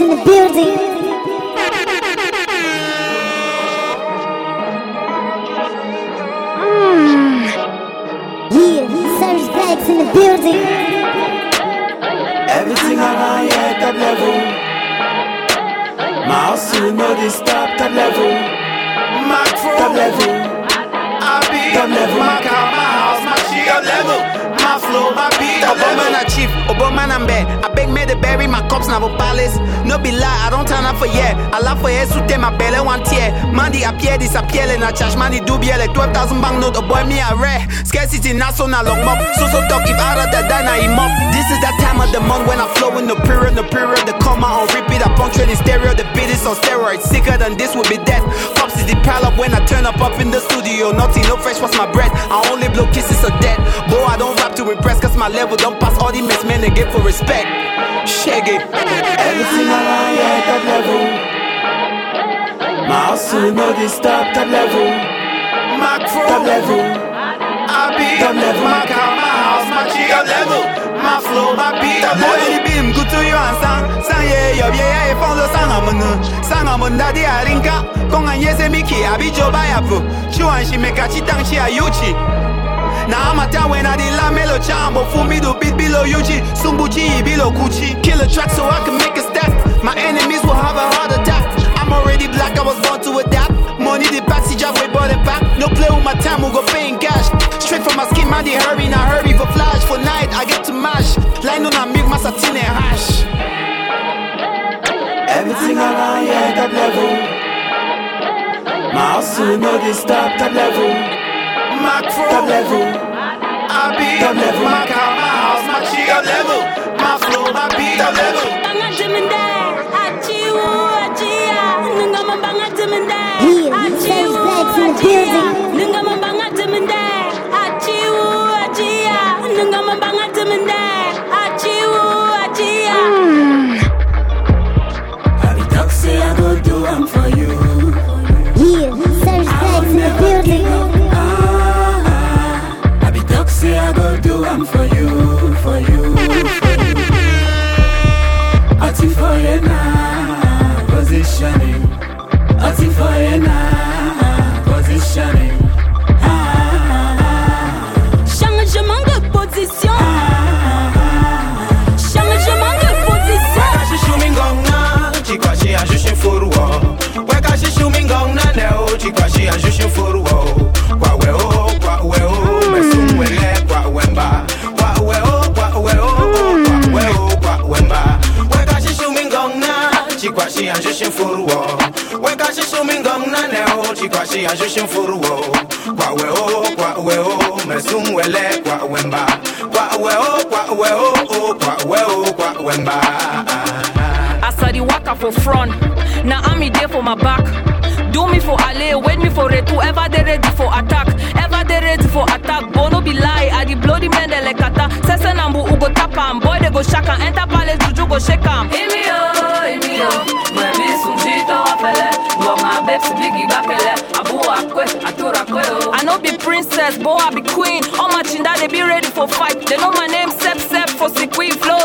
In the building. Mandy appear, disappear, and I charge money do be like 12,000 bank note. Oh boy, me a rare. Scarcity not so na long mop. So so talk if out of diner, him up. This is that time of the month when I flow in the period, the period, the comma on repeat. I puncture in stereo, the beat is on steroids. Sicker than this would be death. Pops is the pile up when I turn up up in the studio. Nothing, no fresh was my breath. I only blow kisses of death. Boy, I don't rap to impress, cause my level don't pass all the mess men they get for respect. Shaggy. Everything around here top level. You know this top level. Macro top level. I be top level. My car, my house, my top level. My flow, my beat top Boy, beam, good to you and sang. Sang ye, yo, ye, ye, fond de sang amon. Sang amon daddy a rinka. Kong an yese miki, abi jo bayapu. Chuan shi meka chitang shi a yuchi. Na amata when I did la melo chambo Fumi do beat below Yuji Sumbuchi below Gucci Kill a track so I can make a step My enemies will have a heart attack I'm already black, I was born to adapt Money the passage way bought it back No play with my time, we'll go pay in cash Straight from my skin, man, they hurry, now hurry for flash For night, I get to mash Line on a milk, my satine and hash Everything around here top level. My house you know this top top level. Macro top level. I be top level. My Bags chikwa shi ajushin furuo. Kwa we o, kwa we o, mesum wele kwa wemba. Kwa we o, kwa we o, kwa we o, kwa shi shi shi shi furuo. Kwa we o, kwa we o, mesum wele kwa wemba. Kwa we o, kwa we o, kwa we o, kwa wemba. Waka for front, now I'm there for my back. Do me for alley, wait me for it. Ever they ready for attack, ever they ready for attack. Bono be lie, I the bloody man they like kata. Sese nambu ugo tapa, boy they go shaka. Enter palace juju go shake 'em. Imi yo, imi yo, mwebi sunjito wapele. Ngoma babes bigi bakele, abu akwe, atura kwe yo. I know be princess, boy I be queen. All my chinda they be ready for fight. They know my name, Sep Sep for queen. Flow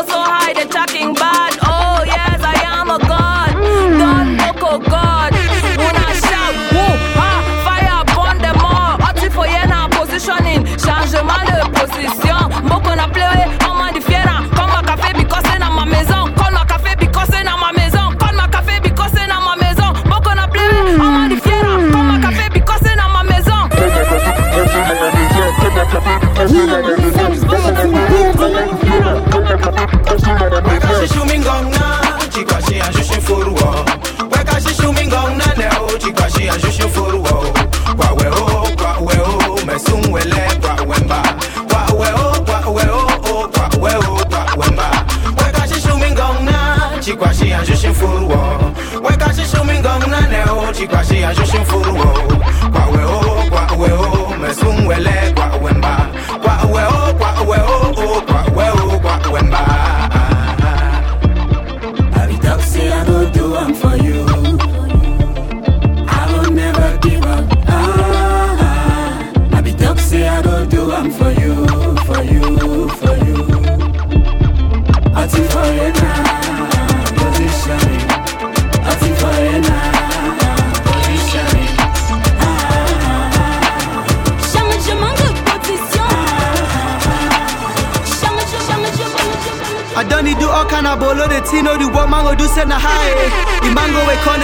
you send a high. The mango we call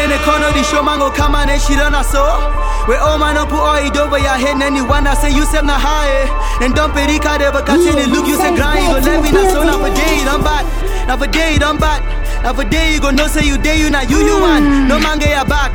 and don't pay the card ever continue look you say grind you gon' let me know so now for day you done bad. Now for day you done bad. Now for day you gon' know say you day you not you you want. No man get your back.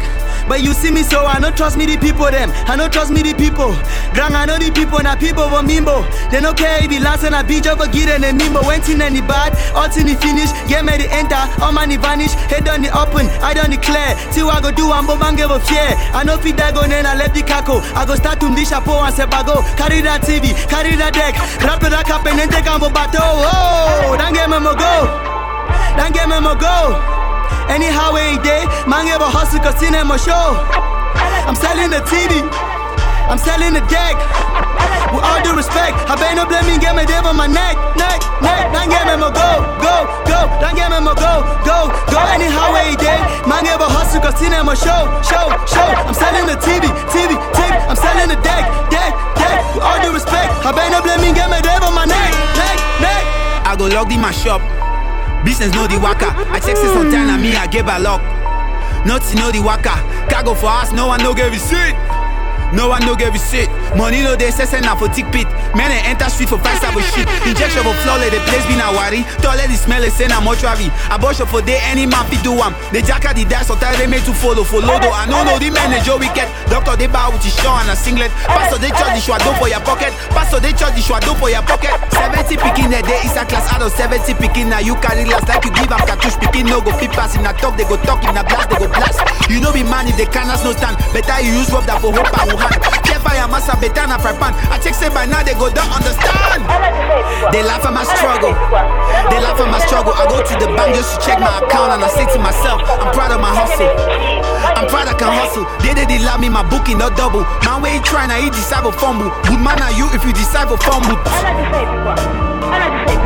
But you see me so I don't trust me the people them. I don't trust me the people. Grang I know the people na people for mimbo. They don't care if the last and I beat over get and mimbo. Went in any bad, all in the finish. Get me the enter, all money vanish. Head on the open, I don't declare. What I go do, I'm bomb give a fear. I know fit that go then I left the caco. I go start to dish chapeau and say bago. Carry that TV, carry that deck. Rap it up and then take on battle. Oh, don't get me mo go. Don't get me mo go. Anyhow, way day, man a hustle cause in my show. I'm selling the TV, I'm selling the deck. With all due respect, I better no blame me, get my dev on my neck, neck, neck. Don't get me mo go, go, go. Don't get me mo go, go, go. Anyhow, way day, man a hustle cause in my show, show, show. I'm selling the TV, TV, TV. I'm selling the deck, deck, deck. With all due respect, I better no blame me, get my dev on my neck, neck, neck. I go log in my shop. Business know the waka. I check this on time and me I get by luck. Nothing know the waka. Cargo for us, no one no get receipt. No one no get receipt. Money no say send na for tick pit. Men they enter street for five seven shit. Injection for floor let the place be na worry. Toilet the smell say na mortuary. Abortion for day any man fit do am. They jacka the dice sometimes they made to follow for lodo. Oh. I know no the they Joe wicked. Doctor they bow with his shaw and a singlet. Pastor they charge the shwa for your pocket. Pastor they charge the shwa for your pocket. 70 picking a day is a class out of 70 picking now you carry last like you give am cartouche picking no go fit pass in a talk they go talk in a blast they go blast. You know be man if the cannons no stand. Better you use rub that for hope I and Wuhan. Care fire massa fry pan. I check say by now they go don't understand. They laugh at my struggle. They laugh at my struggle. I go to the bank just to check my account and I say to myself, I'm proud of my hustle. I'm proud I can hustle. They did they love me, my booking not double. Man, where you trying to eat for fumble. Good man are you if you decide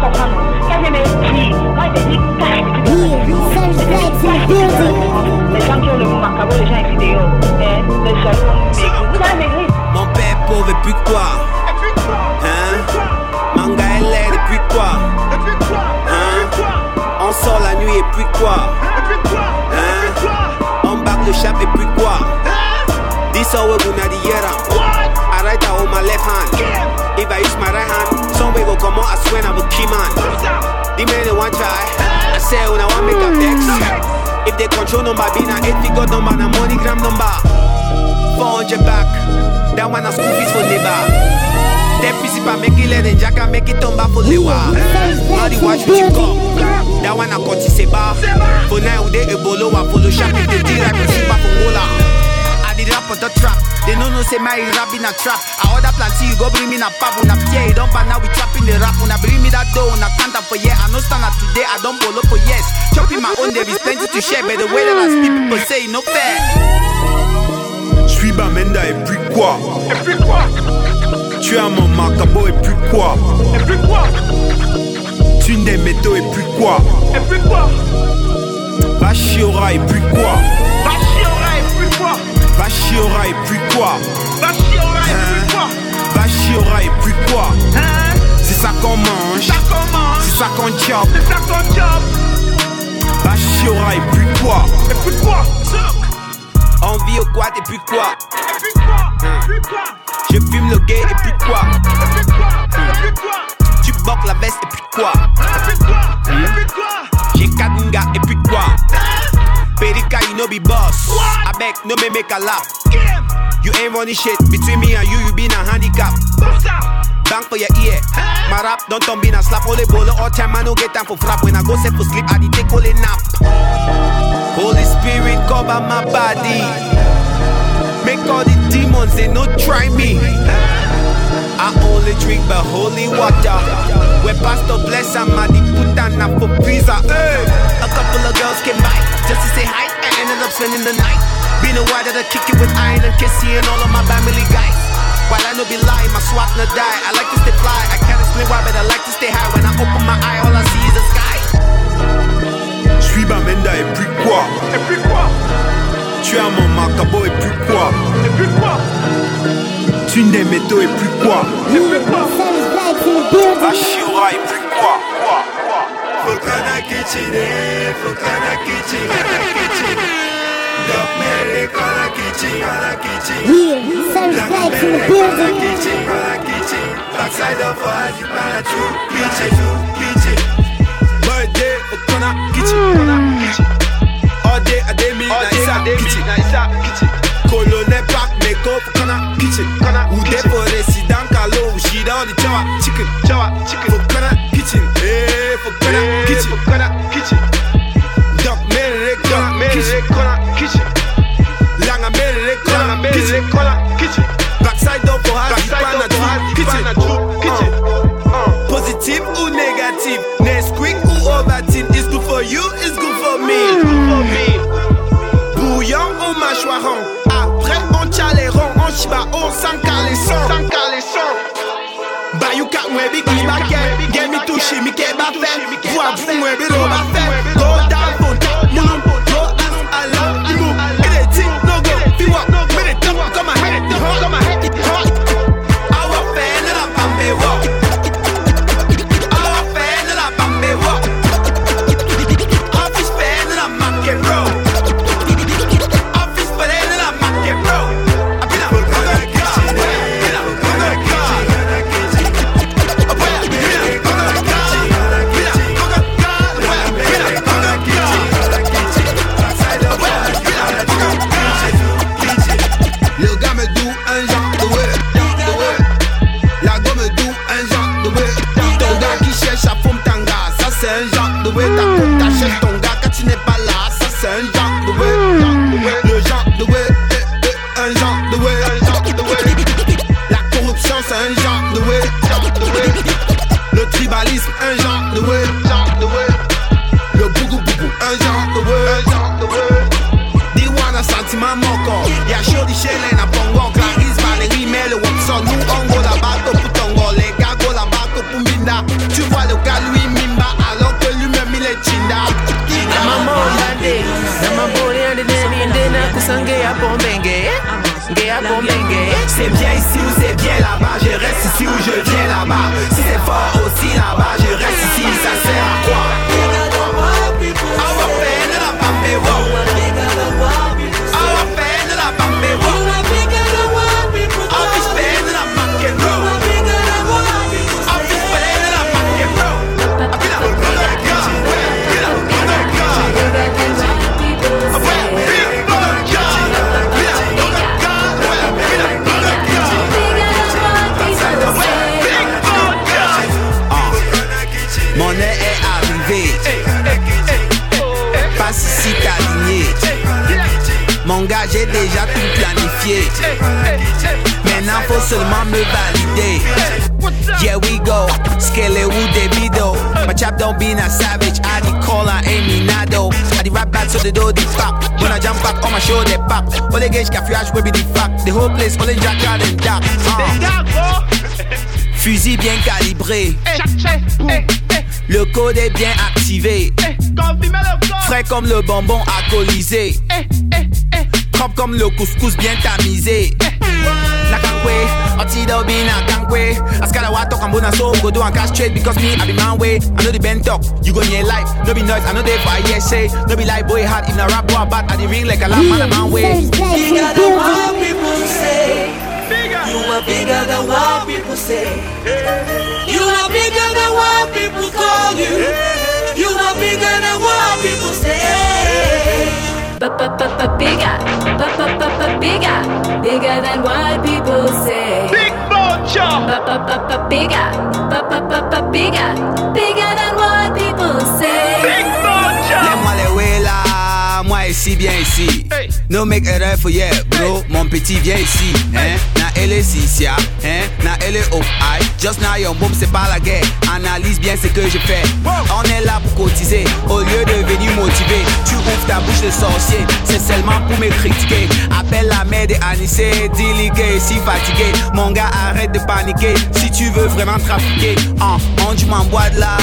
for fumble. Yeah, Serge Vibes in the building. Les gens qui ont le macabre, les gens ici dehors, hein, les jaloux, maigris. Vous allez maigrir. Mon père pauvre et puis quoi Hein? Manga LR et puis quoi Hein? On sort la nuit et puis quoi Hein? On back le chap et puis quoi This all we gonna year I write my left hand If I use my right hand Some way go come out I swear I'm a key man The man they want try I say oh, when I want make a vex If they control number be na 8 figure number na money gram number 400 back. That one a school fees for neighbor. That principal make it let and jacka make it turn back for lewa. Now the watch with you come. That one a cut is a bar. For now they a bolo a follow sharp if they did like principal for Mola. I did rap on the trap. They no no say my rap in a trap. I order plenty, you go bring me na pap. Una tear it don't now we trapping the rap. Una bring me that dough, una count up for year. I no stand up today, I don't bolo for years. Chopping my own, there is plenty to share. But the way that I speak, people say no fair. Suis Bamenda et puis quoi? Tu as mon macabo et puis quoi? Tu des métaux et puis quoi? Bachiora et puis quoi? Bachiora et puis quoi? Bachiora et puis quoi Bachiora et puis quoi et puis quoi? C'est ça qu'on mange, c'est ça qu'on chope, c'est et puis quoi Et puis quoi Envie au quad et puis quoi Et puis quoi, quoi? Je fume le gay et puis quoi quoi, quoi? Tu boques la veste et puis quoi Et puis quoi, et quoi? J'ai 4 et puis know be boss. I beg, no me make a laugh. You ain't running shit between me and you, you been a handicap. Bang for your ear. My rap don't turn be a slap. Only bolo all time, I no get time for frap. When I go set for sleep, I dey take only nap. Holy Spirit cover my body. Make all the demons they no try me. I only drink but holy water. Where Pastor bless and my putana for pizza. Hey. A couple of girls came by just to say hi. I ended up spending the night. Been a while that I kick it with iron and Kissy and all of my family guys. While I no be lying, my swap no die. I like to stay fly. I can't explain why, but I like to stay high. When I open my eye, all I see is the sky. Suis Bamenda et puis quoi? Tu as mon macabo et puis quoi? Tu des métaux et puis quoi? In the building. Ashura et puis quoi? Quoi? Quoi? Yeah, Surge Strikes in the building. kitchen, kitchen. Backside of us, you wanna true kitchen, kitchen. Birthday Fukana kitchen kitchen All day a day me na isa kitchen Colonel Park make up Fukana kitchen Who dey for resident Kalo She down the chawa chicken Chawa chicken Fukana kitchen Hey Fukana kitchen Fukana kitchen Doc Mary Doc Mary kitchen Lang America kitchen kitchen Backside up for us Backside up for us kitchen kitchen Positive ou négatif Nesquik ou Ovaltine It's good for you, it's good for me Good for me Bouillon ou mâchoiron Après on chaléron On chiba on sans caleçon Sans caleçon Bayou kat mwen bi ki ba ke Gen mi touche mi ke ba fe Vwa vou mwen bi ro ba fe be a savage. I the call, ain't me nado. I the rap back so the door the pop. When I jump back on my show, they pop. All the gauge cafouillage, baby, the fact. The whole place, the jack and dark. Uh. Fusil bien calibré. Le code est bien activé. Frais comme le bonbon alcoolisé. Propre comme le couscous bien tamisé. Nakankwe, Otido be Nakankwe. Askara wa talk and bona so go do and cash trade because me I be man way. I know the bent talk, you go near life. No be noise, I know they for yes say. No be like boy hard if na rap boy bad. I the ring like a lamb man a man way. Surge Strikes in the building. You are bigger than what people say You are bigger than what people call you You are bigger than what people say Bigger, bigger, bigger than what people say. Big Bocha Bigger, bigger, bigger than what people say. Big Bocha Lève-moi les way moi ici, bien ici. No make erreur for yeah, bro. Mon petit, viens ici. Hein? Na elle si hein? Elle aïe. Just now your mom c'est pas la guerre. Analyse bien ce que je fais. On est là pour cotiser, au lieu de venir motiver. Tu ouvres ta bouche de sorcier, c'est seulement pour me critiquer. Appelle la mère de Anissé, dis-lui que si fatigué. Mon gars, arrête de paniquer. Si tu veux vraiment trafiquer, hein, on du m'envoie de là.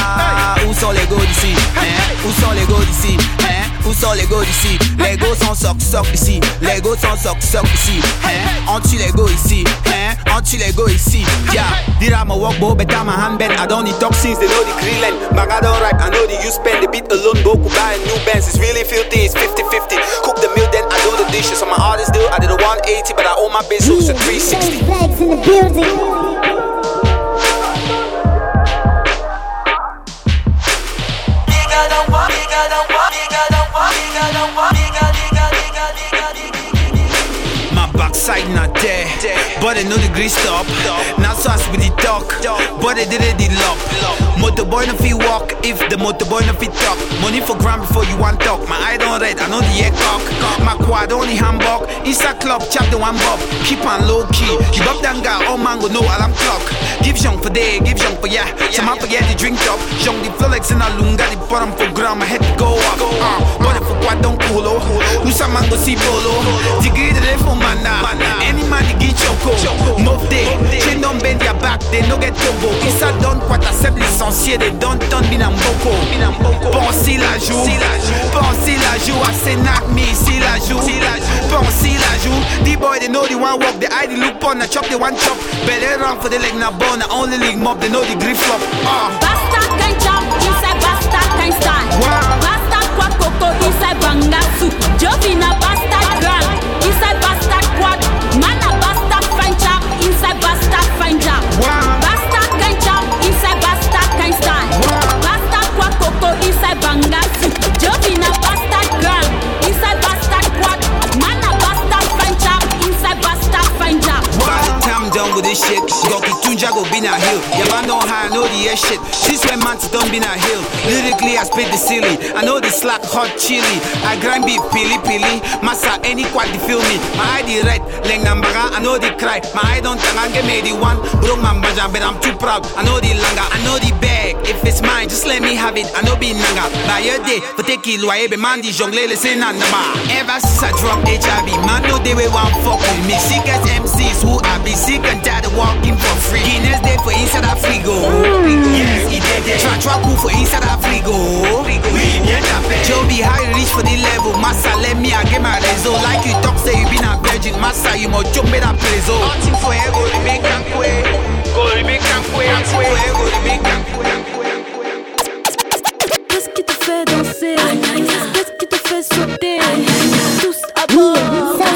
Où sont les gars d'ici? Hein? Où sont les gars d'ici? Hein? Où sort les go d'ici? Les go sont soc soc ici. Les go sont soc soc ici. Hein? On tue les go ici. Hein? On tue les go ici. Yeah. Did I'm a walk, bo, bet I'm a handbend. I don't need toxins, they know the Greenland. But I don't rap, I know the you spend. The beat alone, go buy a new bands. It's really filthy, it's 50 50. Cook the meal, then I do the dishes. On my artist deal, I did a 180, but I owe my bitch, so it's a 360. Flags in the building. Bigger than what? Bigger than what? Bigger than what? Bigger than what? Backside not there, but I know the grease stop. Now so as with the talk, but I did it the lock. Motorboy no fit walk if the motorboy no fit talk. Money for gram before you want talk. My eye don't red, I know the air cock. My quad only handbag. Inside club, chop the one bob. Keep on low key. You bop down guy, all mango no alarm clock. Give young for day, give young for yeah. Some man forget the drink top. Young the Flex in a lunga, the bottom for gram. My head go up. Uh, but if quad don't cool, some mango see polo. Degree the for mana. Any man get choco. Move day, chain don't bend your back, they no get combo. Issa donne quoi ta seb licencié, they don't turn binam boko. Pensez la joue, pensez la joue, I say knock me, see la joue. Pensez la joue, the boy they know the one walk, the eye they look on, the chop the one chop. Belly run for the leg na bone, the only league mob, they know the grip flop. Ah. Basta can jump inside basta can stand. Basta quad coco inside bangasu. Jovina basta grand inside basta shit, Goki Tunja go be na hill. I know how I know the air shit. This when man don't be na hill. Lyrically, I spit the silly. I know the slack hot chili. I grind beat pili pili. Massa any quad the feel me. My ID red, leng nambaga. I know the cry. My eye don't tang, I get me the one. Broke my bajan, but I'm too proud. I know the langa, I know the bag. If it's mine, just let me have it. I know be nanga. By your day, for take it, loye be man di jongle le say nandama. Ever since I drop HIV, man know they will want fuck with me. Sick as MCs who I be sick and tired of walking for free. Guinness day for inside a frigo. Yes, he did it. Try try cool for inside a frigo. Joe be high reach for the level. Massa let me I get my rezo. Like you talk say you been a virgin. Massa you mo jump me that preso. Nothing for ego the make and quay. Go the make and quay. Nothing for ego the make and quay. Qu'est-ce qui te fait danser Qu'est-ce qui te fait sauter Tous à bord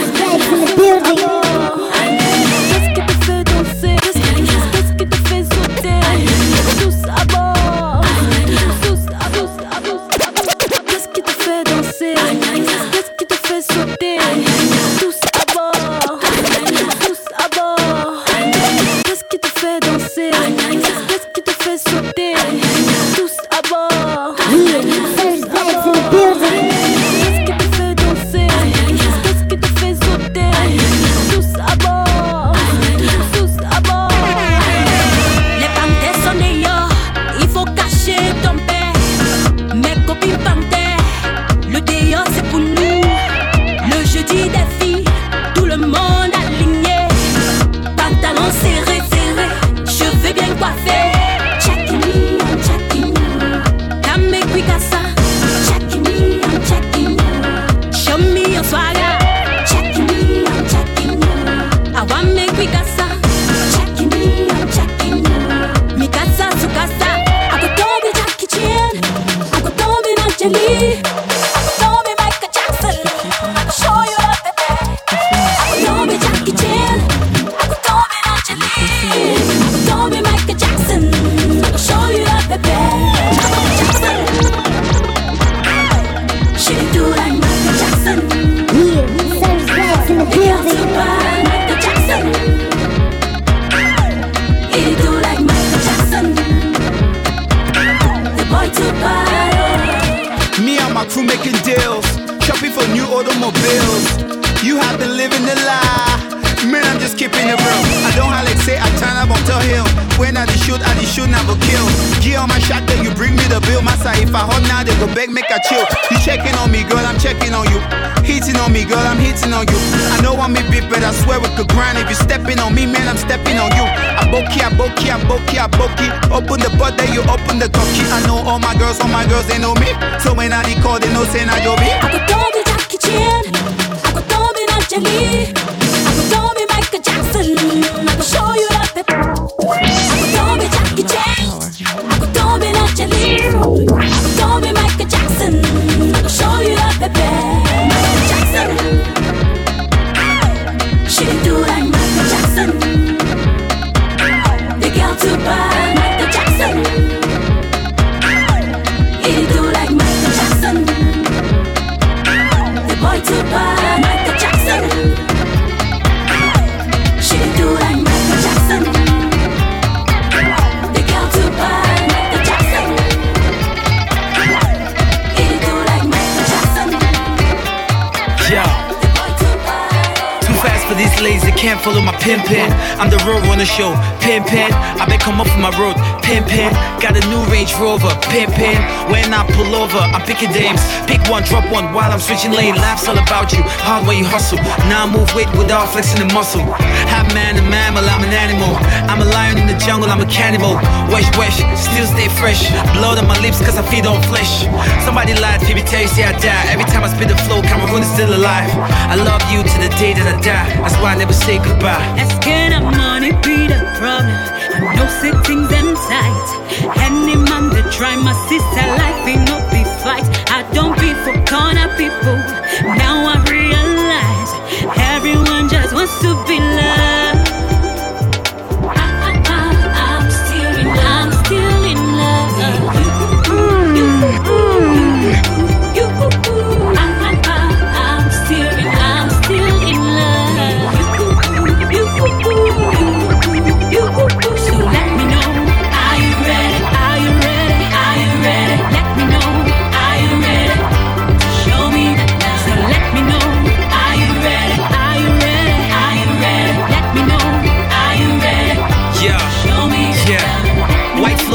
my girls, they know me. So when I record, they know say. I go I'm the show. Pin pin. I been come up from my road. Pin pin. Got a new Range Rover. Pin pin. When I pull over, I'm picking dames. Pick one, drop one while I'm switching lane. Laughs all about you. Hard when you hustle. Now I move weight without flexing the muscle. Half man and mammal, I'm an animal. I'm a lion in the jungle, I'm a cannibal. Wesh, wesh, still stay fresh. Blood on my lips cause I feed on flesh. Somebody lied, Phoebe tell you say I die. Every time I spit the flow, Cameroon is still alive. I love you to the day that I die. That's why I never say goodbye. Of money problem. I know settings them tight. Any man that try my sister life ain't no be fight. I don't be for corner people. Now I realize everyone just wants to be loved.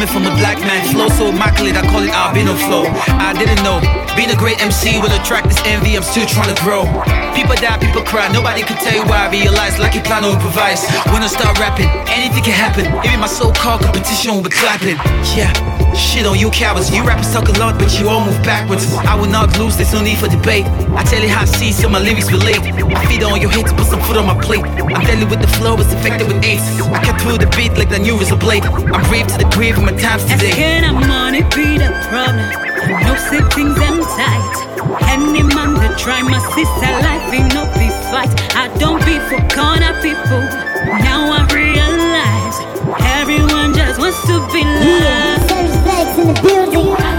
coming from a black man. Flow so immaculate, I call it albino flow. I didn't know. Being a great MC will attract this envy, I'm still trying to grow. People die, people cry, nobody can tell you why I realize like you plan to improvise. When I start rapping, anything can happen. Even my so-called competition will be clapping. Yeah. Shit on you cowards, you rappers talk a lot, but you all move backwards. I will not lose, there's no need for debate. I tell you how I see, so my lyrics relate. I feed on your hate to put some food on my plate. I'm deadly with the flow, it's affected with ace. I cut through the beat like the new is a blade. I'm brave to the grave of my times today. Asking of money be the problem. I know settings them tight. Any man that try my sister life ain't no be fight. I don't be for corner people. Now I realize everyone just wants to be loved. Serge Vex in the building.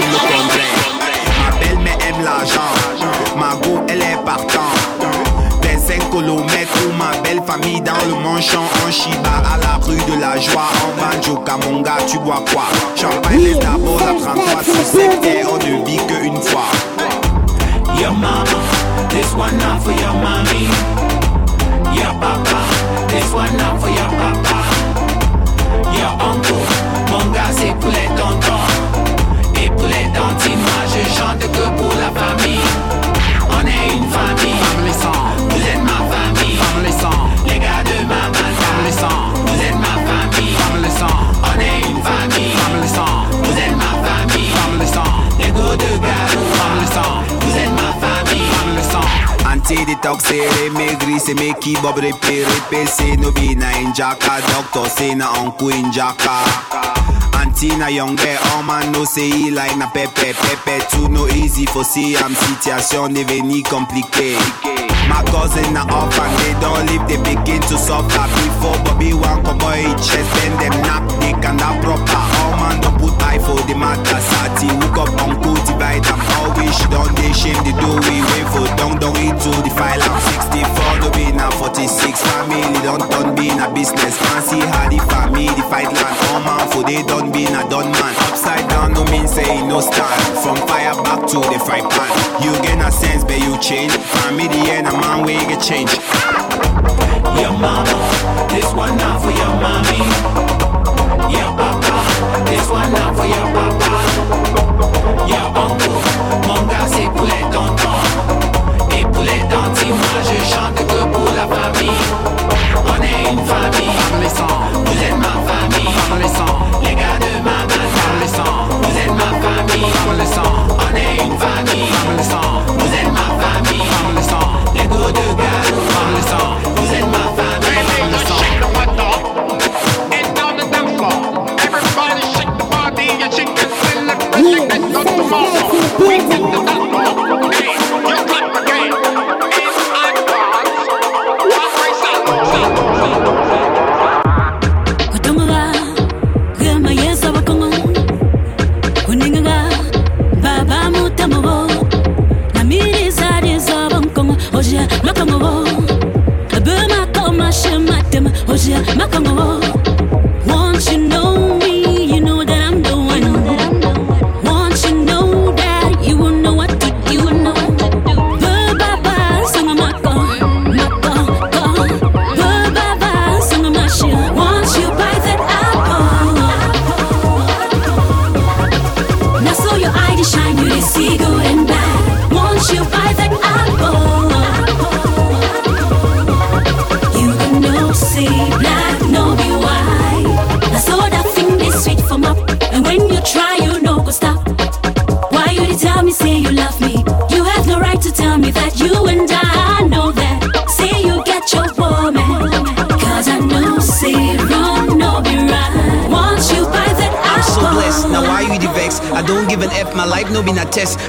Ma belle-mère aime l'argent, ma go elle est partante. Des 5 kilomètres où ma belle famille dans le manchon En Shiba à la rue de la joie En banjo Kamonga tu bois quoi? Champagne les d'abord la 33 sur cette terre On ne vit qu'une fois Your mama, this one not for your mommy. Your papa, this one not for your papa. Your uncle, mon gars c'est pour les tontons chante que pour la famille. On est une famille. Femme les sang. Vous êtes ma famille. Femme les sang. Les gars de ma malta. Femme les sang. Vous êtes ma famille. Femme les sang. On est une famille. Femme les sang. Vous êtes ma famille. Femme les sang. Les go de garou. Femme les sang. Vous êtes ma famille. Femme les sang. Antiditóxere, megrise, meki, bob, repere, pese, novina, injaka, doctor, sena, onku, injaka. Anti na young girl, oh all man no say he like na pepe, pepe, too no easy for see, am situation devenu compliqué. My cousin na orphan, they don't live, they begin to suffer before Bobby one come boy chest, then them knock, they can proper. All man don't put eye for the matter, sati, hook up, uncle, divide, I'm always, she don't they shame, they do we wait for down, down into the file, I'm 64, no be na 46, family don't turn be na business, fancy how the family, the fight land, all man for the day done being a done man. Upside down no mean say no stand. From fire back to the fry pan. You get a sense, but you change. Family the end, a man you get change. Your mama, this one now for your mommy. Your papa, this one now for your papa. Your uncle, mon gars c'est poulet tonton. Et poulet tanti, moi je chante que pour la famille. On est une famille. Vous êtes ma famille.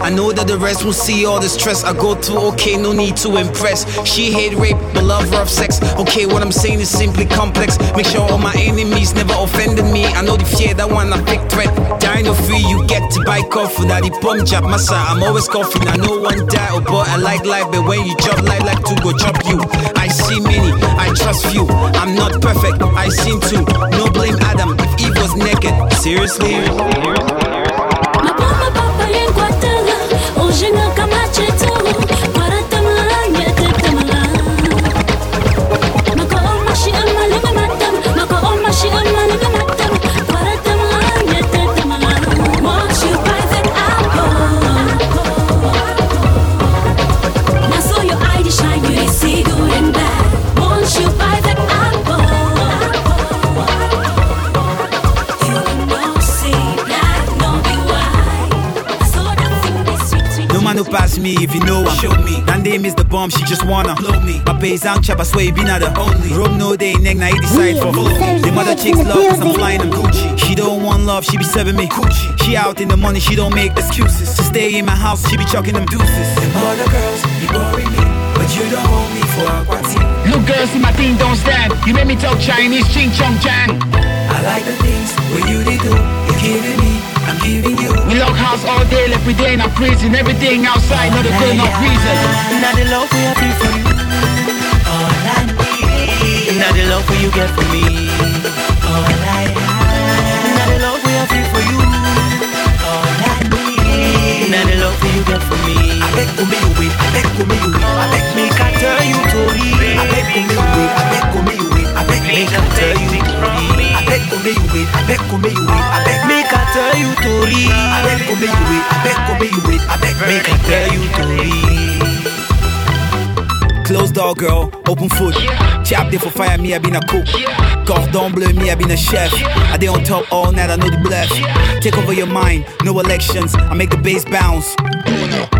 I know that the rest will see all the stress I go through. Okay, no need to impress. She hate rape, but love rough sex. Okay, what I'm saying is simply complex. Make sure all my enemies never offended me. I know the fear that one a big threat. Dying no free, you get to buy coffee. Now the pump job, massa. I'm always coughing. I know one die, oh boy, I like life, but when you chop life, like to go chop you. I see many, I trust few. I'm not perfect, I seem to. No blame Adam if Eve was naked. Seriously? Mapoma ojinga kama pass me if you know her. Show me. That name is the bomb, she just wanna blow me. My pays out chop, I swear you been at the only. Rome no day, neck, now he decide for follow me. The mother chicks love cause I'm flying them Gucci. She don't want love, she be serving me Gucci. She out in the money, she don't make excuses. To stay in my house, she be chucking them deuces. Them other girls, you boring me, but you don't hold me for a quantity. Look, girls, see my thing don't stand. You make me talk Chinese, ching chong chang. Like the things where you they do. You're giving me, I'm giving you. We lock house all day, every day in a prison. Everything outside, not a good enough reason. Now the love we have for you. All I need. Now the love you get for me. All I have. Now the love we have for you. All I need. Now the love you get for me. I beg to me you wait. I beg to me you wait. I beg me can tell you to read. I beg to me you wait. I beg to me you wait. I beg me can tell you to read. I beg to me you wait. I beg to me you wait. I beg me can tell you to read. I beg to me you wait. I beg to me you wait. I beg me can tell you to read. Closed door girl, open foot. Chop there for fire, me I been a cook. Cordon bleu, me I been a chef. I dey on top all night, I know the bluff. Take over your mind, no elections. I make the bass bounce.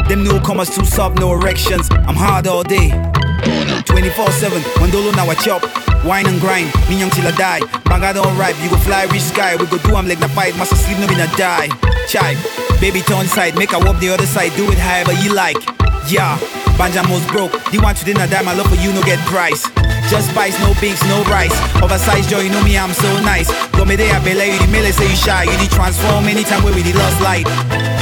Them newcomers too soft, no erections. I'm hard all day. 24-7, Mandolo now I chop. Wine and grind, me young till I die. Banga don't ripe, you go fly, reach sky. We go do I'm like the fight, must sleep, no be na die. Chai, baby turn side, make I walk the other side, do it however you like. Yeah, Banja most broke. You want to dinner, die, my love for you, no get price. Just spice, no beans, no rice. Oversized joy, you know me, I'm so nice. Go me there, bella, you the mele, say you shy. You the transform anytime where we the lost light.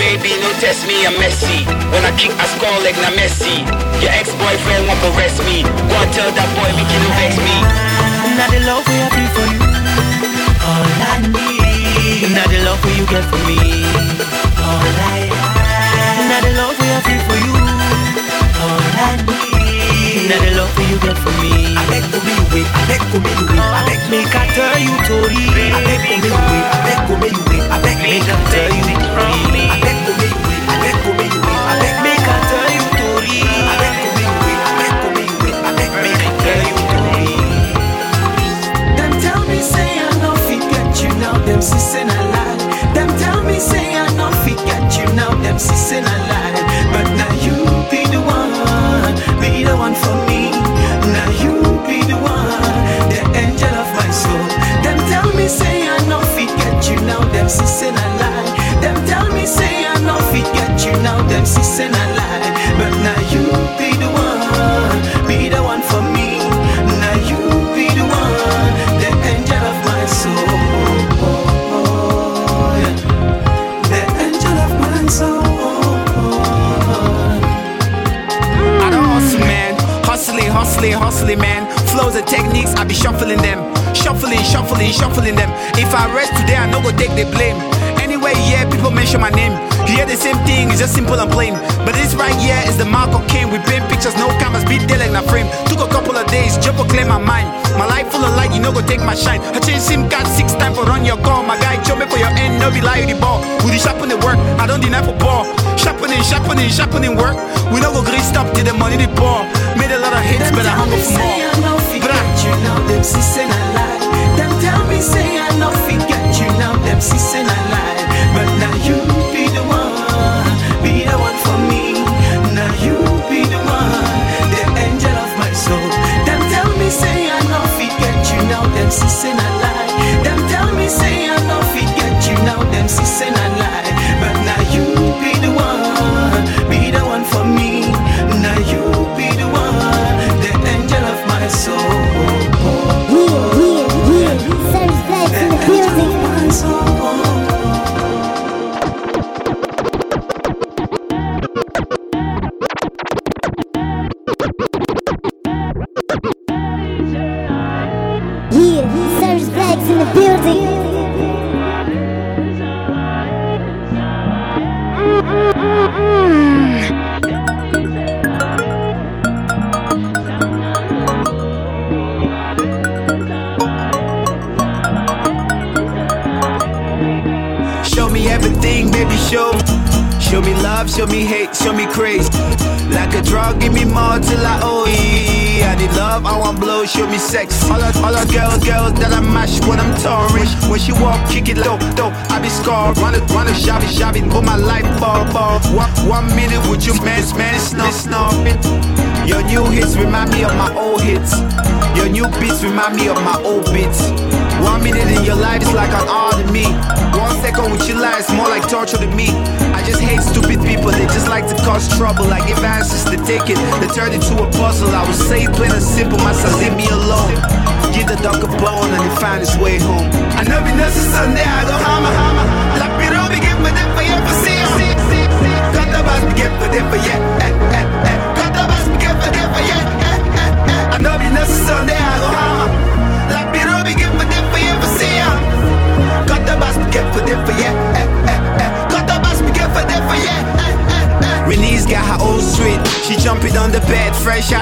Baby, no test me, I'm messy. When I kick, I score like na Messi. Your ex-boyfriend won't arrest me. Go and tell that boy, make you vex me. Now the love we have for you. All I need. Now the love will you get from me. All I have. Now the love I feel for you. All I need. Now the love will you get from me. I beg for me wait. I beg for me wait. I beg make I tell you Tori. I beg for me wait. I beg for me wait. I beg make I tell you Tori. I beg for me them say na lie. Them tell me say I no fit get you now, them say na lie. But now you be the one, be the one for me. Now you be the one, the angel of my soul. Them tell me say I no fit get you now, them say na lie. Them tell me say I no fit get you now, them say na lie. Hustling, hustling, man. Flows and techniques, I be shuffling them. Shuffling, shuffling, shuffling them. If I rest today, I no go take the blame. Anyway, yeah, people mention my name. Hear the same thing, it's just simple and plain. But this right here is the mark of Cain. We paint pictures, no cameras, beat dead in a frame. Took a couple of days, just to clear my mind. My life full of light, you know go take my shine. I change SIM card six times for run your call. My guy, me for your end, no be lie the ball. With the sharpening work, I don't deny for ball. Sharpening, sharpening, sharpening work. We no go green stop till the money the pour. Made a lot of hits, but I hunger for more. Get you now, them see say na. Them tell me say I no fit get you now, them see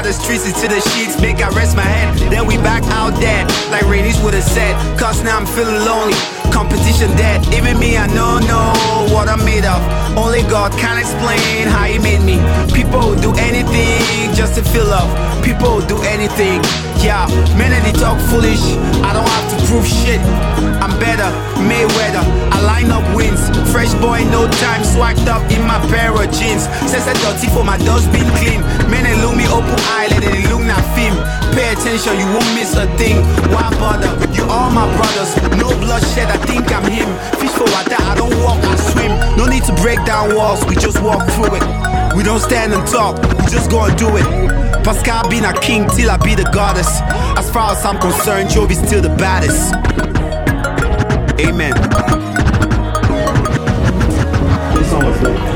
the streets into the sheets. Make I rest my head. Then we back out there, like Reni's would have said. Cause now I'm feeling lonely. Competition dead. Even me, I don't know what I'm made of. Only God can explain how He made me. People do anything just to feel love. People do anything. Yeah, men they talk foolish. I don't have to prove shit. I'm better, Mayweather. I line up wins. Fresh boy, no time, swagged up in my pair of jeans. Says I dirty for my dustbin clean. Men and look me open eye, let it look not film. Pay attention, you won't miss a thing. Why bother? You all my brothers. No bloodshed, I think I'm him. Fish for water, I don't walk, I swim. No need to break down walls, we just walk through it. We don't stand and talk, we just go and do it. Pascal been a king till I be the goddess. As far as I'm concerned, Jovi's still the baddest. Amen. Man of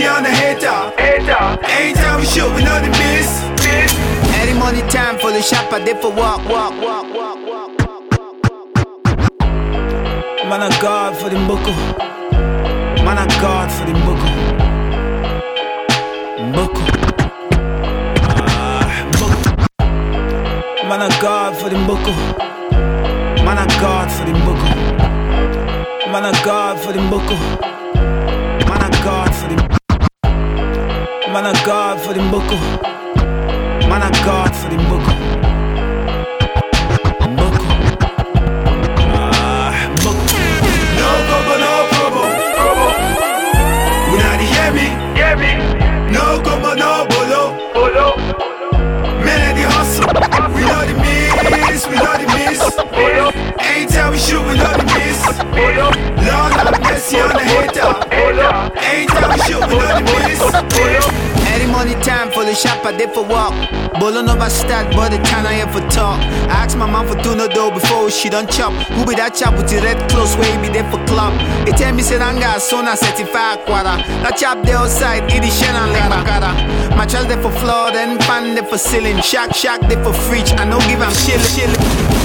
on the head up. Every we shoot, we know the miss. Any money, time for the shop, I did for walk, walk, walk, walk, walk, walk. Man, I God for the buckle. Man, I God for the buckle. Buckle. Ah. Man, I God for the buckle. Man, I God for the buckle. Man, I God for the buckle. Buckle. Man of God for the buckle. Anytime we shoot, we know the. Bolo. Lord have mercy on the hater. Bolo. Anytime we shoot, we know the. Bolo. Any money time for the shop, I did for walk. Bolo no stat, but the time I here for talk. I asked my mom for tuna dough before she done chop. Who be that chop with the red clothes where he be there for club? He tell me say anga sona certified quara. That chop there outside, it is shen and gara. My child there for floor, then fan there for ceiling. Shack shack there for fridge. I no give am chill chill.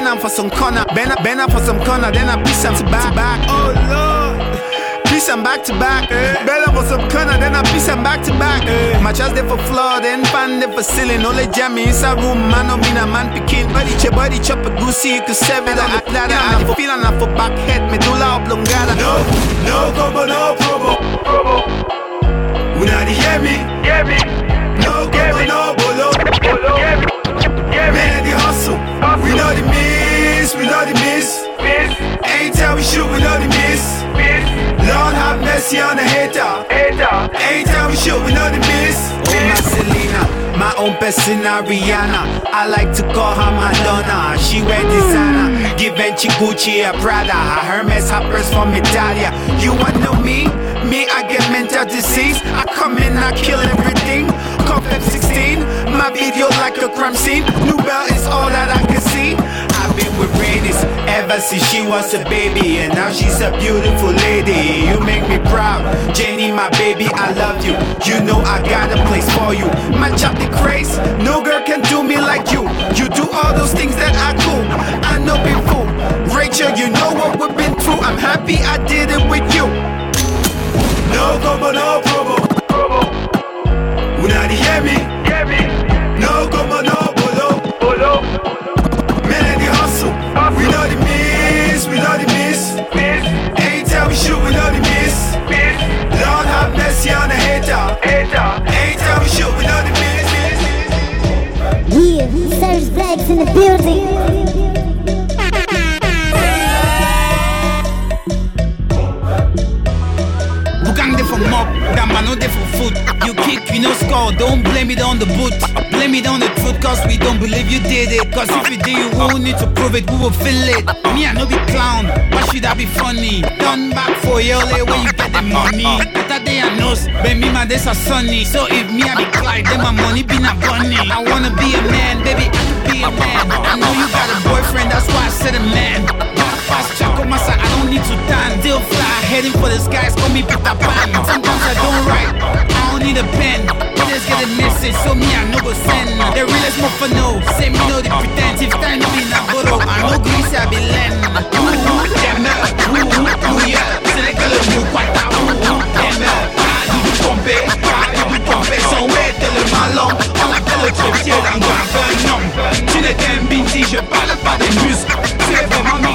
I been on for some corner, been been on for some corner, then I piece some to back back. Oh lord. Piece am back to back. Eh. Bell up for some corner, then I piece am back to back. Eh. My chest there for floor, then fan there for ceiling. Only jam me inside room, man, no mean a man picking. Body chop, body chop a goosey, you can serve it on the platter. I for feel and I for back head, medulla oblongata. No, no gogo, no probo. probo. Una di hear me? Hear me? No gogo, no bolo. Bolo. Men at the hustle. We know the miss, we know the miss. miss. Anytime we shoot, we know the miss. miss. Lord have mercy on the hater. hater. Anytime we shoot, we know the miss. Oh, my Selena, my own person, Rihanna. I like to call her Madonna. She wear designer, Givenchy, Gucci, or Prada. Hermes hoppers from Italia. You want know me? Me, I get mental disease. I come in, I kill everything. Cup F16, my video like a crime scene. New belt is all that I can see. I've been with Rainis ever since she was a baby, and now she's a beautiful lady. You make me proud, Jenny, my baby. I love you. You know I got a place for you. My the craze, no girl can do me like you. You do all those things that I cool. I know before, Rachel, you know what we've been through. I'm happy I did it with you. No gogo, no probo. probo. Una di hear me? Hear me? Shoot, know the miss. Lord have mercy on the hater. Anytime we shoot, know the miss. Yeah, Serge Zex in the building. No there for foot. You kick, you no score, don't blame it on the boot. Blame it on the truth, cause we don't believe you did it. Cause if you did, you won't need to prove it, we will feel it. Me, I no be clown, why should I be funny? Done back for your where you get the money. Better day I knows, but me, my days are sunny. So if me, I be Clyde, then my money be not bunny. I wanna be a man, baby, I can be a man. I know you got a boyfriend, that's why I said a man. Fast Chaco Massa, I don't need to. Still fly, heading for the skies, call me Peter Pan. Sometimes I don't write, I don't need a pen. Just get a message, so me I no go send. The realest more for no, say me no the pretend. If time be na borrow, I no grease I be lend. Ouh, damn it, ouh, ouh, yeah. C'est les que le mou quata, ouh, damn it. Ah, du du pompé, ah, du du pompé. T'es le malon, on appelle le trottier d'un grand venom. Tu n'es qu'un binti, je parle pas des muscles. Es vraiment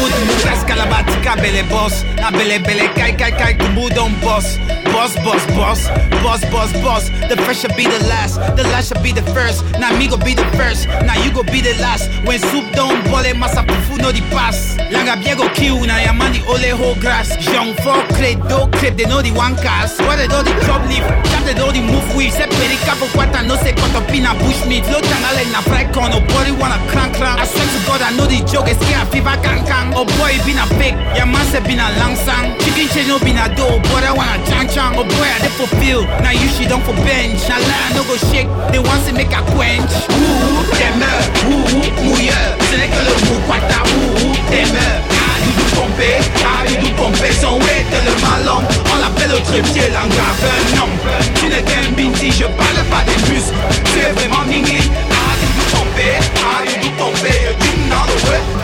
péter. Tu mots du mou presque à la batika, belle boss. Na belle, kai kai kai, tu mou don boss. Boss, boss, boss, boss, boss, boss. The first should be the last, the last should be the first. Now me go be the first, now you go be the last. When soup don't boil, massa pufu no di pass. Langa bien go kill, na yamani ole ho grass. Young for crate, do clip, they know the one cast. What they do the job leaf, chat they do the move weave. Se perica for what I know say cut up a bush meat. Low channel na fry corn, nobody wanna crank crank. I swear to God, I know the joke is scared fever can can. Oh boy, been a big, yeah man say been a long sang. Chicken change no been a dough, but I wanna chang chang. Oh boy, I did for field, now you shit don't for bench. Now no go shake, they want to make a quench. Ouh, damn it, ouh, mouille. Ce n'est que le mou quata, damn it. Ah, du du pompé, ah, du du pompé, son ouais, t'es le malhomme. On l'a Mais l'autre pied langage, non Tu n'es qu'un BT, je parle pas des muscles Tu es vraiment ningli Arrête de tomber, arrête de tomber You know the way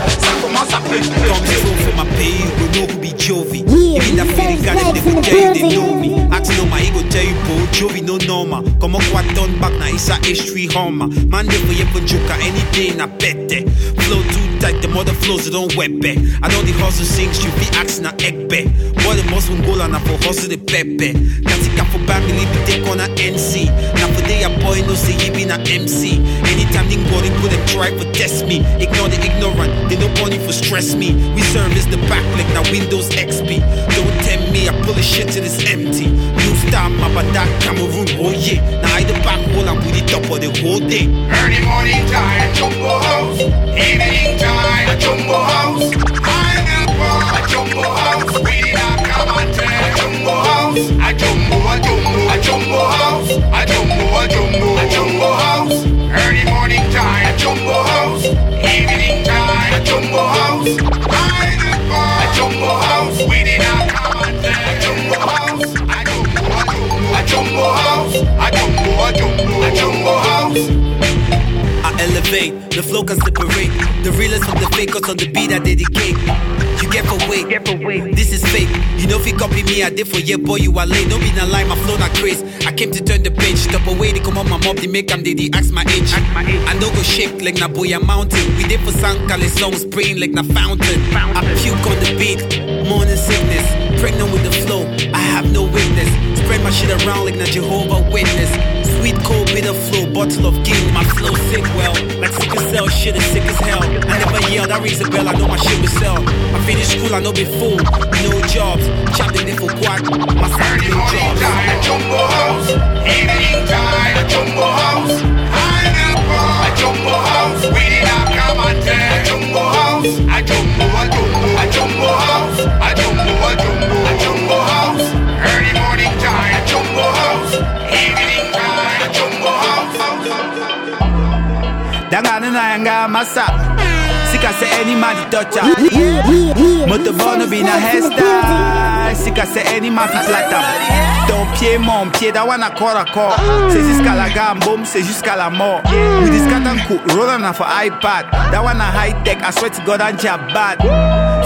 Commence à péter Come so for my pay, we know who be Jovi. Even that feeling got them, they tell you they know me. Ask no my ego tell you, bro, Jovi no normal. Come on, quite done back now, it's a H3 Hummer. Man, they for you for joker any day, bet that. Flow too tight, the mother flows, it don't wet back. I know the hustle sings, you be asking na egg back. Boy, the muscle goal and I for hustle the pepe. That's it, for family, be take on a NC. Now for day, a boy no say he be na MC. Anytime they go, they put them try for test me. Ignore the ignorant, they no money for stress me. We service the back like now Windows XP. Don't tempt me, I pull the shit till it's empty. New map at that Cameroon, oh yeah. Now I the back day. Early morning time, jumbo house. Evening time, jumbo house. I will walk a jumbo house. We did not come and tell a jumbo house. A a jumbo, the flow can separate the realest from the fakers on the beat I dedicate. You get for weight, this is fake. You know if you copy me, I did for yeah, boy, you are late. Don't be na lie, my flow not craze. I came to turn the page, stop away, they come on my mob, they make them, they, they ask my age. I know go shake like na boy, mountain. We did for San Cali songs, spraying like na fountain. I puke on the beat, morning sickness, pregnant with the flow. I have no witness. Spread my shit around like na Jehovah Witness. Sweet cold bitter flow, bottle of gin, my flow sick well. Like sickle cell, shit is sick as hell. I never yelled, I raise a bell, I know my shit will sell. I finished school, I know be fool, no jobs. Chop the for quack, my son no jobs. time, jumbo house. Evening time, a jumbo house. I will walk a jumbo house. We did not come and tell a jumbo house. A jumbo, a jumbo, a jumbo house. A jumbo, a jumbo, a jumbo house. Early morning time, a jumbo house. Evening Dangana na yanga masa. Sika se any man di toucha Moto bono be na hairstyle Sika se any man fi plata. Ton pied mon pied da wana corps à corps C'est jusqu'à la gamme boom c'est jusqu'à la mort. We this cat cool roll on for iPad. That one a high tech I swear to God I'm jab bad.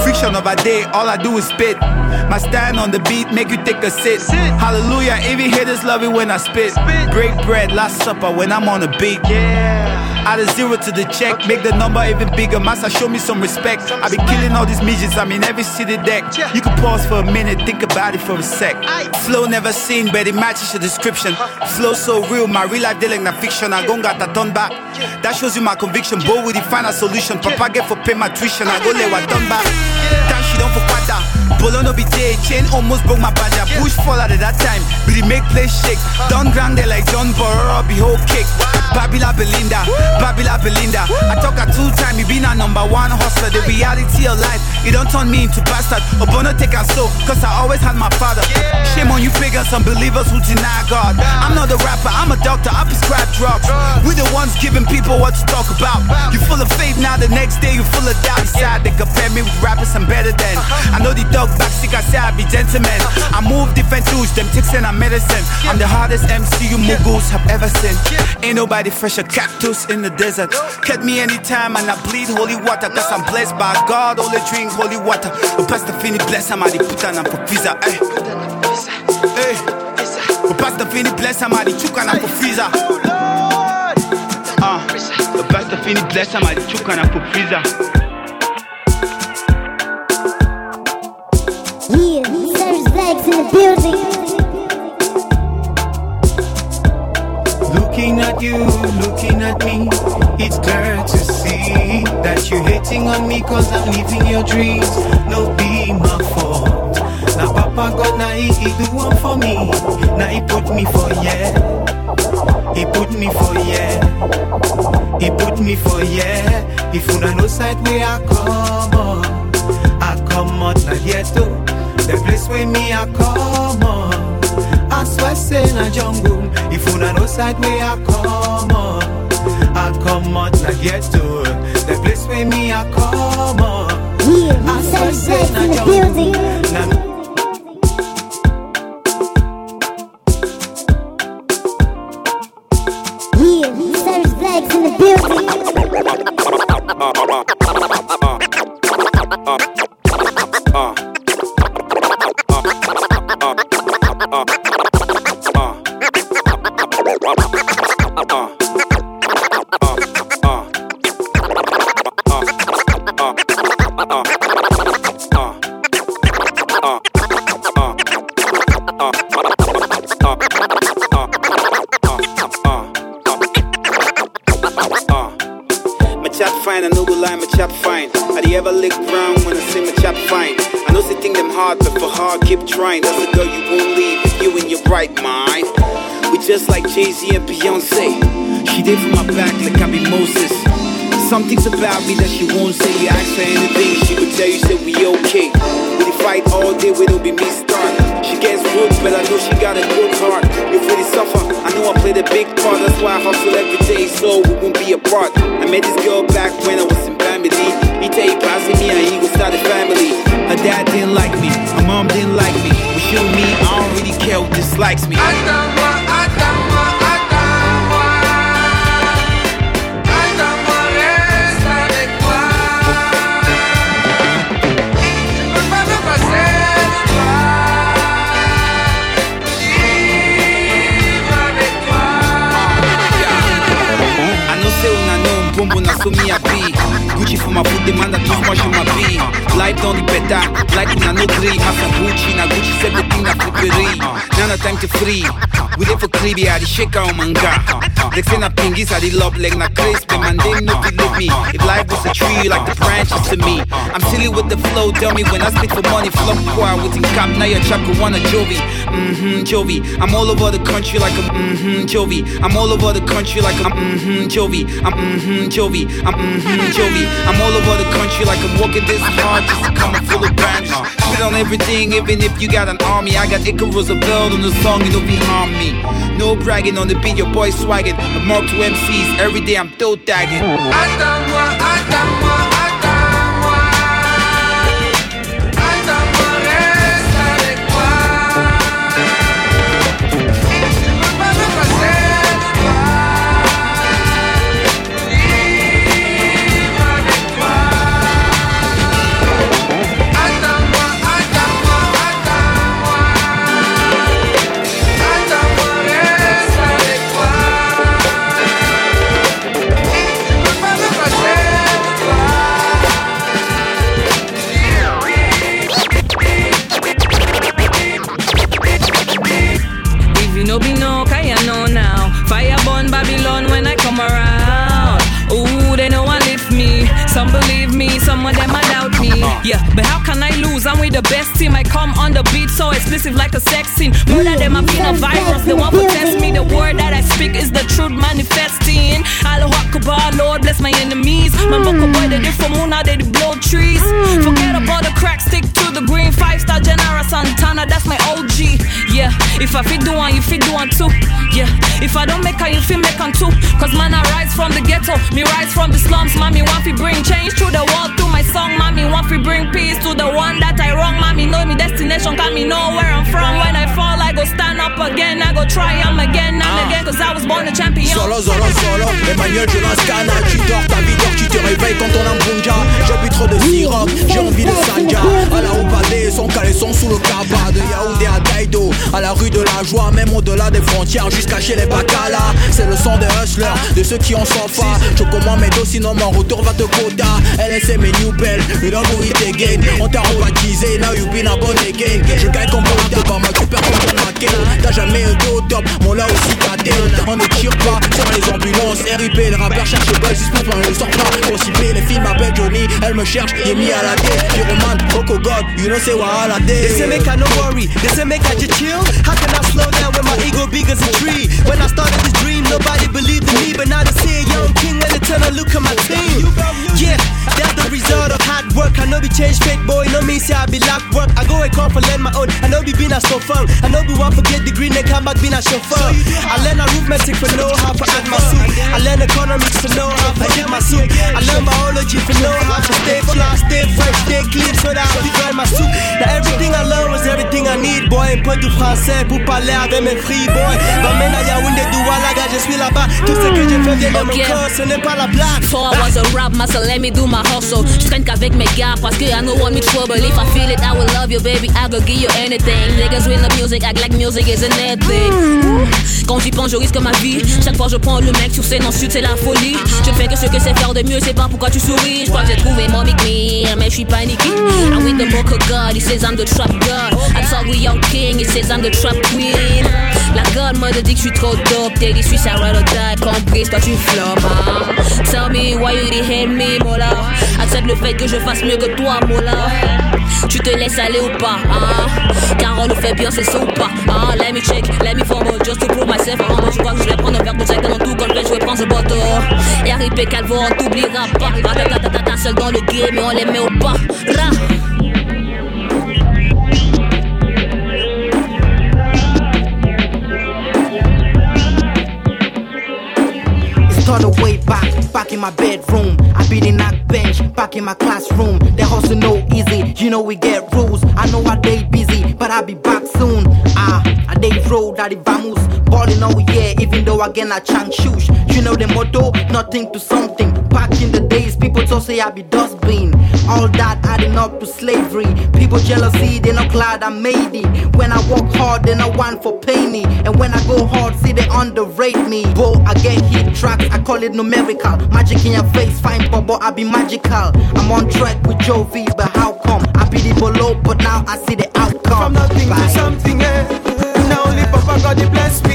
Friction of a day all I do is spit. My stand on the beat make you take a sit Hallelujah even haters love it when I spit. Break bread last supper when I'm on the beat Out of zero to the check, make the number even bigger. Massa, show me some respect. I be killing all these midgets, I'm in every city deck. You can pause for a minute, think about it for a sec. Flow never seen, but it matches the description. Flow so real, my real life dealing na fiction. I gon' got that turn back. That shows you my conviction. Boy, we define a solution. Papa get for pay my tuition. I go let what turn back. Time she don't for quarter. Bolo no be day, chain almost broke my badger. Push fall out of that time, but it make place shake. Done grounded like John Bororo, be whole cake. Babila Belinda, Babila Belinda. I talk a two time, you been a number one hustler. The reality of life, it don't turn me into bastard. Obono take a so, cause I always had my father. Shame on you pagans, some believers who deny God. I'm not a rapper, I'm a doctor, I prescribe drugs. We the ones giving people what to talk about. You full of faith now, the next day you full of doubt. Decide they compare me with rappers, I'm better than. I know the dog back sick, I say I be gentleman. I move different tools, them ticks and I'm medicine. I'm the hardest MC you muggles have ever seen. Ain't nobody fresher cactus in the desert. Cut me anytime and I bleed holy water, cause I'm blessed by God, only drink holy water. But past the finish, bless somebody, put on for visa. Hey. Hey. But past the finish, bless somebody, chook on for freezer. Ah, the past the finish, bless somebody, chook on for freezer. Building. Looking at you, looking at me, it's clear to see that you're hating on me cause I'm living your dreams. No be my fault. Now Papa God, now he, he do one for me. Now he put me for yeah. He put me for yeah. He put me for yeah. If una no side where I come on, I come out not yet too. The place where me I come on. I swear say na jungle. If una no side where I come on I come out na ghetto. The place where me I come on I swear say na jungle Jay Z and Beyonce. She did for my back like I be Moses. Some things about me that she won't say. You ask her anything, she would tell you, say we okay. We fight all day, we don't be me start. She gets good, but I know she got a good heart. If we suffer, I know I played a big part. That's why I hustle every day, so we won't be apart. I met this girl back when I was in family. He tell you passing me, and he go start a family. Her dad didn't like me, her mom didn't like me. But she me, I don't really care who dislikes me. Know Mbombo na so me a be Gucci for my foot demand tous moi je m'habille Life dans the better, like na gree Massa Gucci na Gucci c'est everything na flippery Nana time to free. We live for Kribi, I di shake on manga. Like say na pingis, I di love like na crisp. Man they no believe me If life was a tree, like the branches to me. I'm silly with the flow, tell me when I spit for money. Flop choir within cap, now your chapter one a Jovi. Mm-hmm, Jovi. I'm all over the country like a mm-hmm, Jovi. I'm all over the country like a mm-hmm, Jovi. I'm mm-hmm, Jovi. I'm mm-hmm, Jovi I'm all over the country like I'm working this hard. Just to come full of branches Spit on everything, even if you got an army. I got Icarus Roosevelt on the song, know be harm me. No bragging on the beat, your boy swagging. The mark to MCs, every day I'm toe tagging If explicit like a sex scene. Than them, I've been a virus. They won't protest me. The word that I speak is the truth manifesting. Allahu Akbar, Lord bless my enemies. My mm. Moko boy, they did for moon, now they blow trees. Mm. Forget about the crack, stick to the green. Five star General Santana, that's my if I fit do one, you fit do one too? Yeah, if I don't make her, you fit make one too. Cause man, I rise from the ghetto, me rise from the slums. Mommy, want to bring change to the world through my song. Mommy, want to bring peace to the one that I wrong. Mommy, know me destination, can me know where I'm from. When I fall, I go stand up again. I go try am again and again. Cause I was born a champion. Solo, solo, solo Emmanuel, je cana Tu dors, ta vie dort, tu te réveilles quand on embonja J'ai bu trop de sirop, j'ai envie de sanja À la Oubadé, son caleçon sous le cabas De Yaoundé à Daido, à la rue de la joie Même au-delà des frontières, jusqu'à chez les Bacala. C'est le son des hustlers, de ceux qui ont sofa Je commande mes dos, sinon mon retour va te quota. LSM mes new bell, we don't go it again On t'a rebaptisé, now you been a bon again Je gagne comme pas mal, tu perds comme ton T'as jamais un dos au top, mon là aussi t'as On ne tire pas sur les ambulances. RIP, le rappeur cherche buzz, se passe, ne sort pas. Consiblé, les films m'appellent Johnny Elle me cherche, il est mis à la tête. Pyroman, Coco God, you know c'est what I They say make I no worry, they say make I just chill. Can I slow down when my ego big as a tree? When I started this dream, nobody believed in me, but now they say young king when they turn and look at my team. Yeah, that's the result of hard work. I know be change fake boy, no me say I be locked work. I go and come for land my own. I know be been a so fun. I know we want forget the green, they come back being a chauffeur. I learn arithmetic for know how to add my soup. I learn economics for know how to get my soup. I learn biology for know how to stay fly, stay fresh, stay clean so that I grind my soup. Now everything I learn was everything I need, boy. Un peu de français pour parler avec mes free boy. M'amène à Yaoundé, Doualaga, je suis là-bas. Tout ce que je fais vient de mon cœur, ce n'est pas la blague. Before I was a rap master, let me do my hustle. Je traîne qu'avec mes gars parce que I know want me trouble. If I feel it, I will love you, baby. I go give you anything. Niggas with the music, act like music is an ethic. Ouh. Quand j'y pense, je risque ma vie. Chaque fois, je prends le mec sur scène, ensuite c'est la folie. Je fais que ce que c'est faire de mieux, c'est pas pourquoi tu souris. Je crois que j'ai trouvé mon big me, mais je suis paniqué. I'm with the book of God, he says I'm the trap god. I talk with young king, he says I'm the trap queen. La God m'a dit que je suis trop dope, t'es dit, je suis sa ride or die. Comprise, toi tu flop, hein. Tell me why you did hate me, Mola. Accepte le fait que je fasse mieux que toi, Mola. Tu te laisses aller ou pas, hein? Car on le fait bien, c'est ça ou pas, hein? Let me check, let me form just to prove myself, hein? Je crois que je vais prendre un verre de Jack dans tout comme je vais prendre ce bateau. Et RIP Calvo, on t'oubliera pas. Ratatatata, seul dans le game, et on les met au pas. Ra. It the way back, back in my bedroom. I be the knock bench, back in my classroom. The hustle no easy, you know we get rules. I know I day busy, but I'll be back soon. Ah, I day road, I vamos. Balling all year, even though again I chance shoes. You know the motto, nothing to something. Back in the days, people told say I be dustbin. All that adding up to slavery. People jealousy, they not glad I made it. When I work hard, they not want for me. And when I go hard, see they underrate me. Bro, I get hit tracks, I call it numerical. Magic in your face, fine, but I be magical. I'm on track with Jovi, but how come? I be the below, but now I see the outcome. From nothing to something, eh. Now only Papa God he bless me,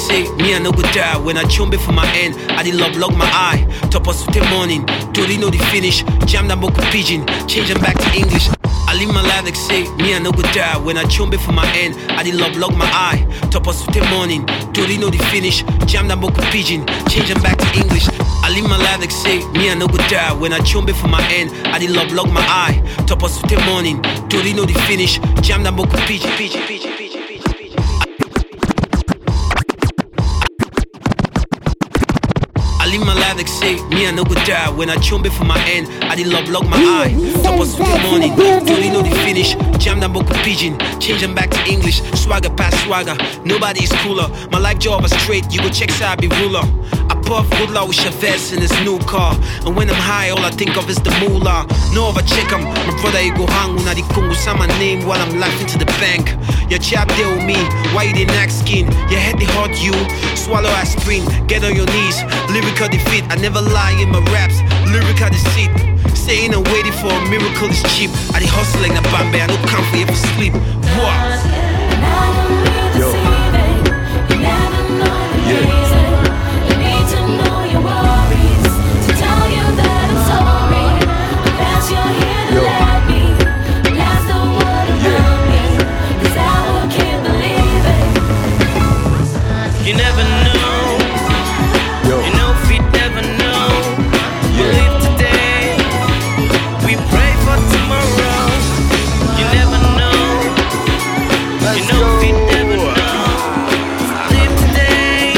say me I no go die when I chumbe for my end. I did love log my eye. Top us the morning. Tori know the finish. Jam that book of pigeon. Change them back to English. I live my life like say me I no go die when I chumbe for my end. I did love log my eye. Top us the morning. Tori know the finish. Jam that book of pigeon. Change them back to English. I live my life like say me I no go die when I chumbe for my end. I did love log my eye. Top us the morning. Tori know the finish. Jam that book pigeon. Pigeon. Pigeon. Live my life like say me I no go die when I chumbe for my end. I did love log my eye. Top with the morning. Don't know the finish. Jam that book pigeon. Change them back to English. Swagger past swagger. Nobody is cooler. My life job is straight. You go check side be ruler. I puff good law with Chavez in his new car. And when I'm high, all I think of is the moolah. No other a check him. My brother he go hang when I kungu say my name while I'm laughing to the bank. Your chap there with me. Why you didn't act skin? Your head they hurt you. Swallow aspirin. Get on your knees. Lyrical defeat. I never lie in my raps. Lyrical deceit. Saying and waiting for a miracle is cheap. I dey hustle like the Bombay. I don't come for you for sleep. What? Never know. You know if we never know. We live today. We pray for tomorrow. You never know. you know if we never know. Live today.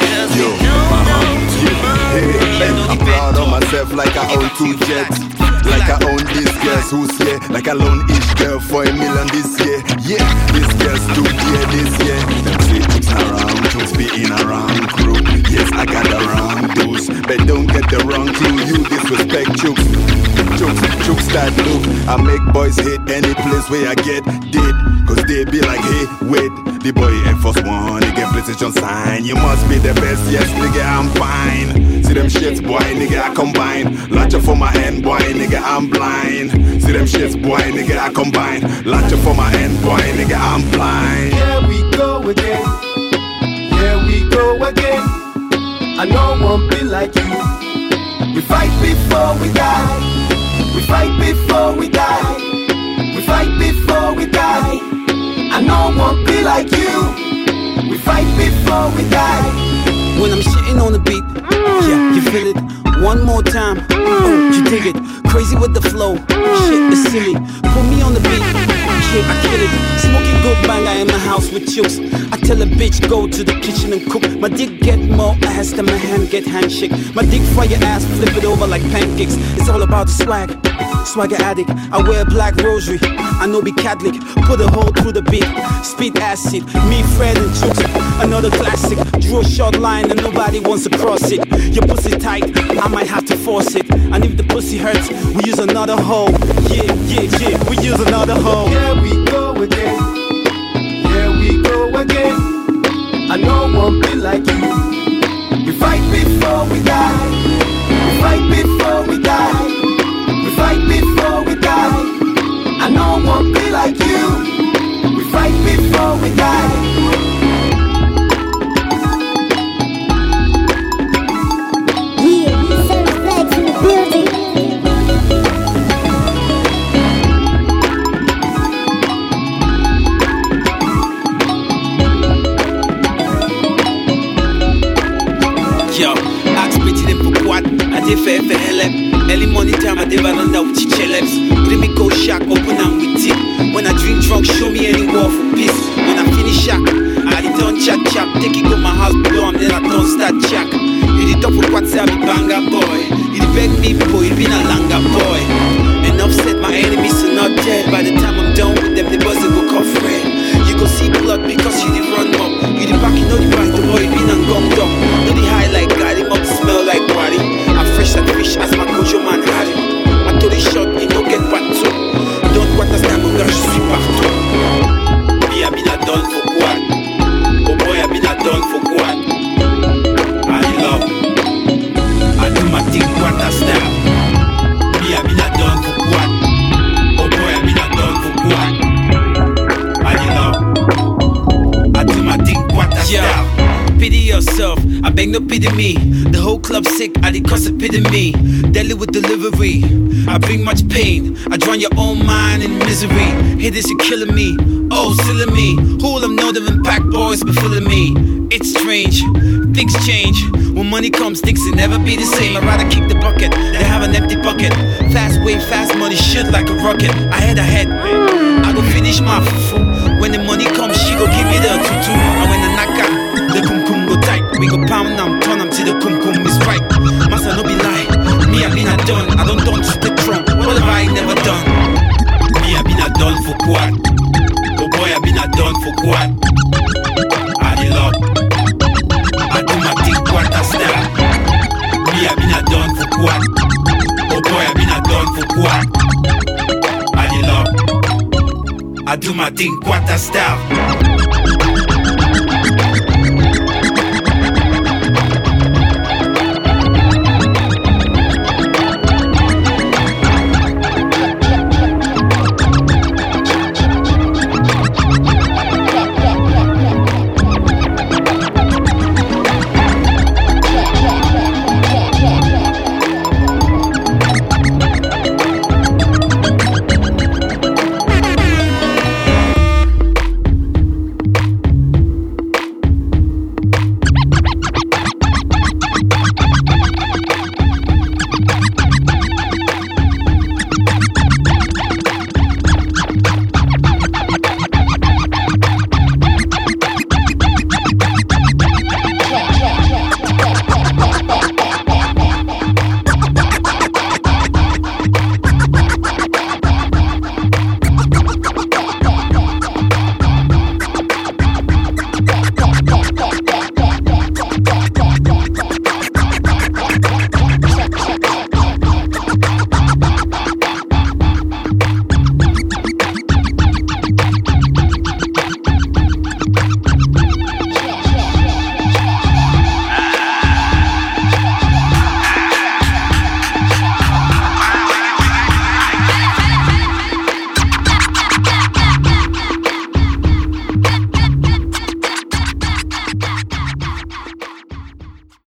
Cause we know no tomorrow. I'm proud of myself like I own two jets. Like I own this girl's who's here. Like I loan each girl for a million this year. Yeah, this girl's too dear this year. Them chicks around, chicks be in a wrong crew. Yes, I got the wrong dudes. But don't get the wrong clue. You disrespect chooks. Chooks, chooks that look. I make boys hit any place where I get did. Cause they be like, hey, wait. The boy Air Force One, get PlayStation sign. You must be the best, yes, nigga, I'm fine. See them shits, boy, nigga, I combine. Latch up for my hand, boy, nigga, I'm blind. See them shits, boy, nigga, I combine. Latch up for my hand, boy, nigga, I'm blind. Here we go again. Here we go again. I know won't be like you. We fight before we die. We fight before we die. We fight before we die. I know won't be like you. We fight before we die. When I'm shitting on the beat, yeah, you mm. feel it. One more time, oh, you dig it. Crazy with the flow, shit is silly. Put me on the beat, I kill it. Smoking good banger in my house with chills. I tell a bitch go to the kitchen and cook. My dick get more ass than my hand get handshake. My dick fry your ass, flip it over like pancakes. It's all about the swag, swagger addict. I wear black rosary, I know be Catholic. Put a hole through the beat, speed acid. Me, Fred and Tutti, another classic. Drew a short line and nobody wants to cross it. Your pussy tight, I might have to force it. And if the pussy hurts, we use another hole. Yeah, yeah, yeah, we use another hole. Here we go again. We go again. I know be like you. We fight before we die. We fight before we die. We fight before we die. I know be like you. We fight before we die. Money comes, things will never be the same. I'd rather kick the bucket than have an empty bucket. Fast way, fast money, shit like a rocket. I head ahead, I go finish my fufu. When the money comes, she go give me the tutu. And when the knock out, the kum kum go tight. We go pound them, turn them till the kum kum is right. Massa no be lie. Me, I been a done. I don't done to the trunk. What have I never done? Me, I been a done for what? Oh boy, I been a done for quad. Do my thing quarter style.